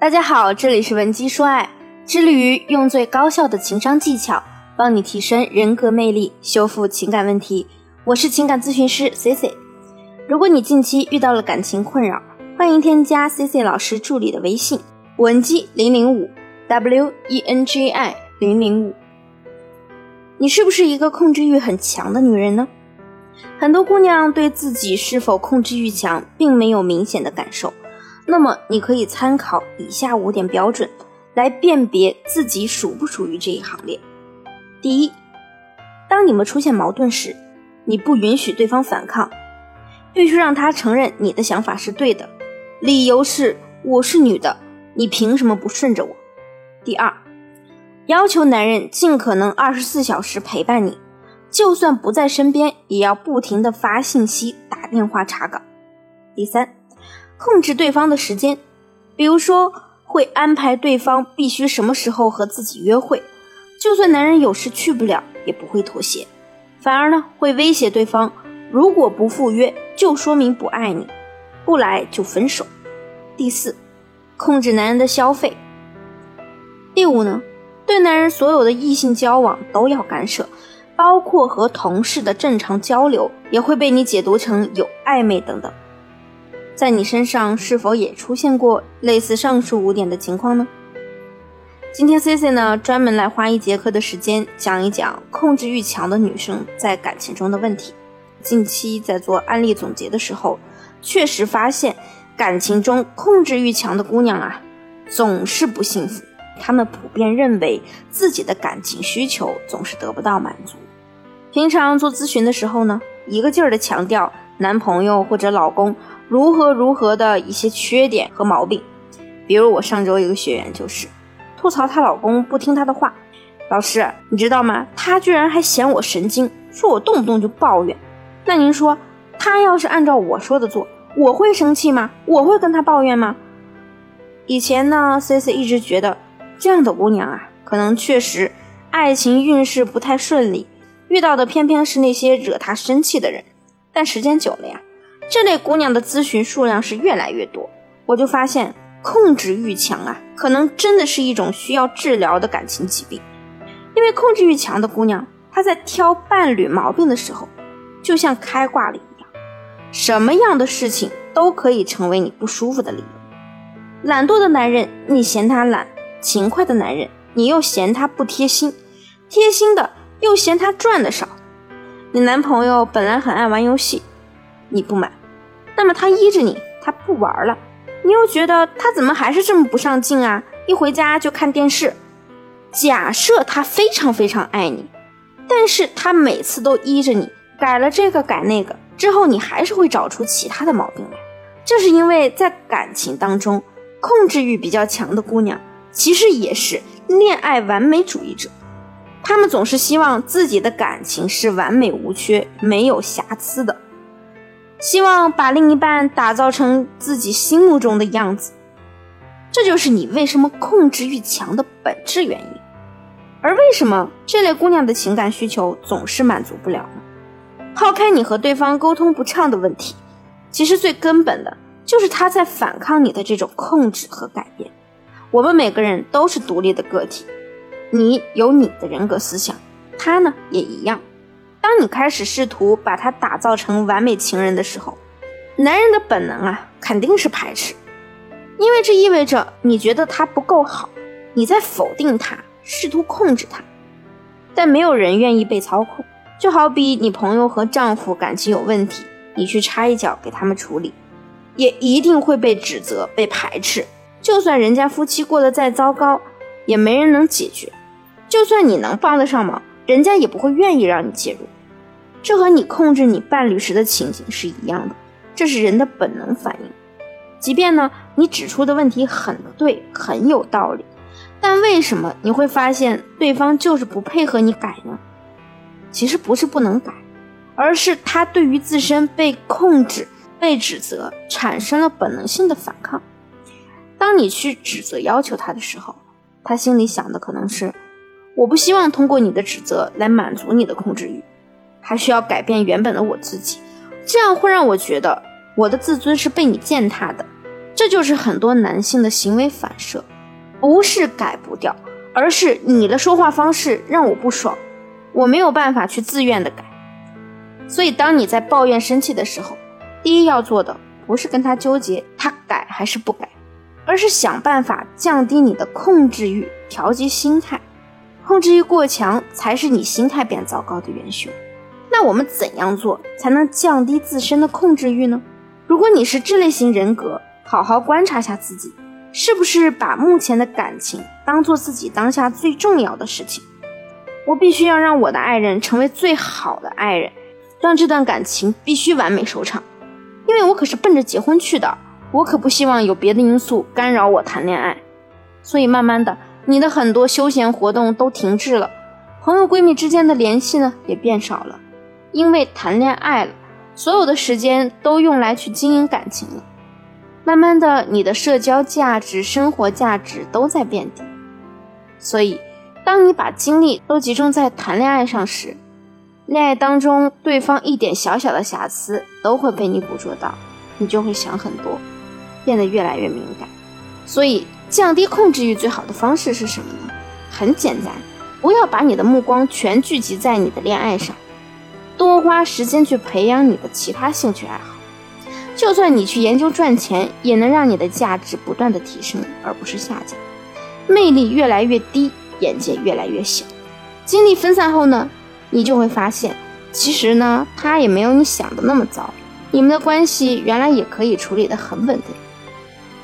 大家好，这里是文姬说爱，致力于用最高效的情商技巧，帮你提升人格魅力，修复情感问题。我是情感咨询师 C C。如果你近期遇到了感情困扰，欢迎添加 C C 老师助理的微信文姬零零五 W E N G I 零零五。你是不是一个控制欲很强的女人呢？很多姑娘对自己是否控制欲强，并没有明显的感受。那么，你可以参考以下五点标准，来辨别自己属不属于这一行列。第一，当你们出现矛盾时，你不允许对方反抗，必须让他承认你的想法是对的。理由是我是女的，你凭什么不顺着我？第二，要求男人尽可能二十四小时陪伴你。就算不在身边，也要不停的发信息、打电话查岗。第三，控制对方的时间，比如说会安排对方必须什么时候和自己约会，就算男人有事去不了，也不会妥协，反而呢会威胁对方，如果不赴约，就说明不爱你，不来就分手。第四，控制男人的消费。第五呢，对男人所有的异性交往都要干涉。包括和同事的正常交流，也会被你解读成有暧昧等等。在你身上是否也出现过类似上述五点的情况呢？今天 C C 呢专门来花一节课的时间讲一讲控制欲强的女生在感情中的问题。近期在做案例总结的时候，确实发现感情中控制欲强的姑娘啊，总是不幸福。她们普遍认为自己的感情需求总是得不到满足。平常做咨询的时候呢，一个劲儿的强调男朋友或者老公如何如何的一些缺点和毛病。比如我上周一个学员就是吐槽她老公不听她的话，老师你知道吗？她居然还嫌我神经，说我动不动就抱怨。那您说他要是按照我说的做，我会生气吗？我会跟他抱怨吗？以前呢，C C 一直觉得这样的姑娘啊，可能确实爱情运势不太顺利。遇到的偏偏是那些惹她生气的人，但时间久了呀，这类姑娘的咨询数量是越来越多，我就发现控制欲强啊，可能真的是一种需要治疗的感情疾病。因为控制欲强的姑娘，她在挑伴侣毛病的时候，就像开挂了一样，什么样的事情都可以成为你不舒服的理由。懒惰的男人，你嫌他懒；勤快的男人，你又嫌他不贴心；贴心的。又嫌他赚的少，你男朋友本来很爱玩游戏，你不买，那么他依着你，他不玩了，你又觉得他怎么还是这么不上进啊？一回家就看电视。假设他非常非常爱你，但是他每次都依着你，改了这个改那个之后，你还是会找出其他的毛病来。这是因为在感情当中，控制欲比较强的姑娘，其实也是恋爱完美主义者。他们总是希望自己的感情是完美无缺、没有瑕疵的，希望把另一半打造成自己心目中的样子。这就是你为什么控制欲强的本质原因。而为什么这类姑娘的情感需求总是满足不了呢？抛开你和对方沟通不畅的问题，其实最根本的就是他在反抗你的这种控制和改变。我们每个人都是独立的个体。你有你的人格思想，他呢也一样。当你开始试图把他打造成完美情人的时候，男人的本能啊肯定是排斥，因为这意味着你觉得他不够好，你在否定他，试图控制他。但没有人愿意被操控，就好比你朋友和丈夫感情有问题，你去插一脚给他们处理，也一定会被指责、被排斥。就算人家夫妻过得再糟糕，也没人能解决。就算你能帮得上忙，人家也不会愿意让你介入。这和你控制你伴侣时的情形是一样的，这是人的本能反应。即便呢，你指出的问题很对，很有道理，但为什么你会发现对方就是不配合你改呢？其实不是不能改，而是他对于自身被控制、被指责产生了本能性的反抗。当你去指责要求他的时候，他心里想的可能是。我不希望通过你的指责来满足你的控制欲，还需要改变原本的我自己，这样会让我觉得我的自尊是被你践踏的，这就是很多男性的行为反射，不是改不掉，而是你的说话方式让我不爽，我没有办法去自愿的改。所以，当你在抱怨、生气的时候，第一要做的不是跟他纠结他改还是不改，而是想办法降低你的控制欲，调节心态。控制欲过强才是你心态变糟糕的元凶。那我们怎样做才能降低自身的控制欲呢？如果你是这类型人格，好好观察下自己，是不是把目前的感情当做自己当下最重要的事情？我必须要让我的爱人成为最好的爱人，让这段感情必须完美收场，因为我可是奔着结婚去的，我可不希望有别的因素干扰我谈恋爱。所以慢慢的，你的很多休闲活动都停滞了，朋友闺蜜之间的联系呢也变少了，因为谈恋爱了，所有的时间都用来去经营感情了。慢慢的，你的社交价值、生活价值都在变低，所以，当你把精力都集中在谈恋爱上时，恋爱当中对方一点小小的瑕疵都会被你捕捉到，你就会想很多，变得越来越敏感。所以，降低控制欲最好的方式是什么呢？很简单，不要把你的目光全聚集在你的恋爱上，多花时间去培养你的其他兴趣爱好。就算你去研究赚钱，也能让你的价值不断的提升，而不是下降。魅力越来越低，眼界越来越小。精力分散后呢，你就会发现，其实呢，他也没有你想的那么糟。你们的关系原来也可以处理的很稳定。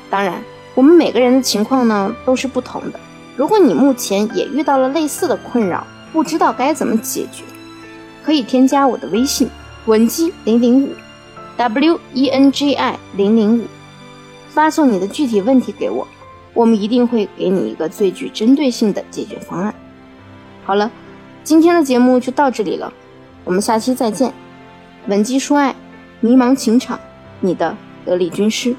当然，我们每个人的情况呢都是不同的。如果你目前也遇到了类似的困扰，不知道该怎么解决，可以添加我的微信文姬零零五。w e n g i 零零五，发送你的具体问题给我，我们一定会给你一个最具针对性的解决方案。好了，今天的节目就到这里了，我们下期再见。文姬说爱，迷茫情场，你的得力军师。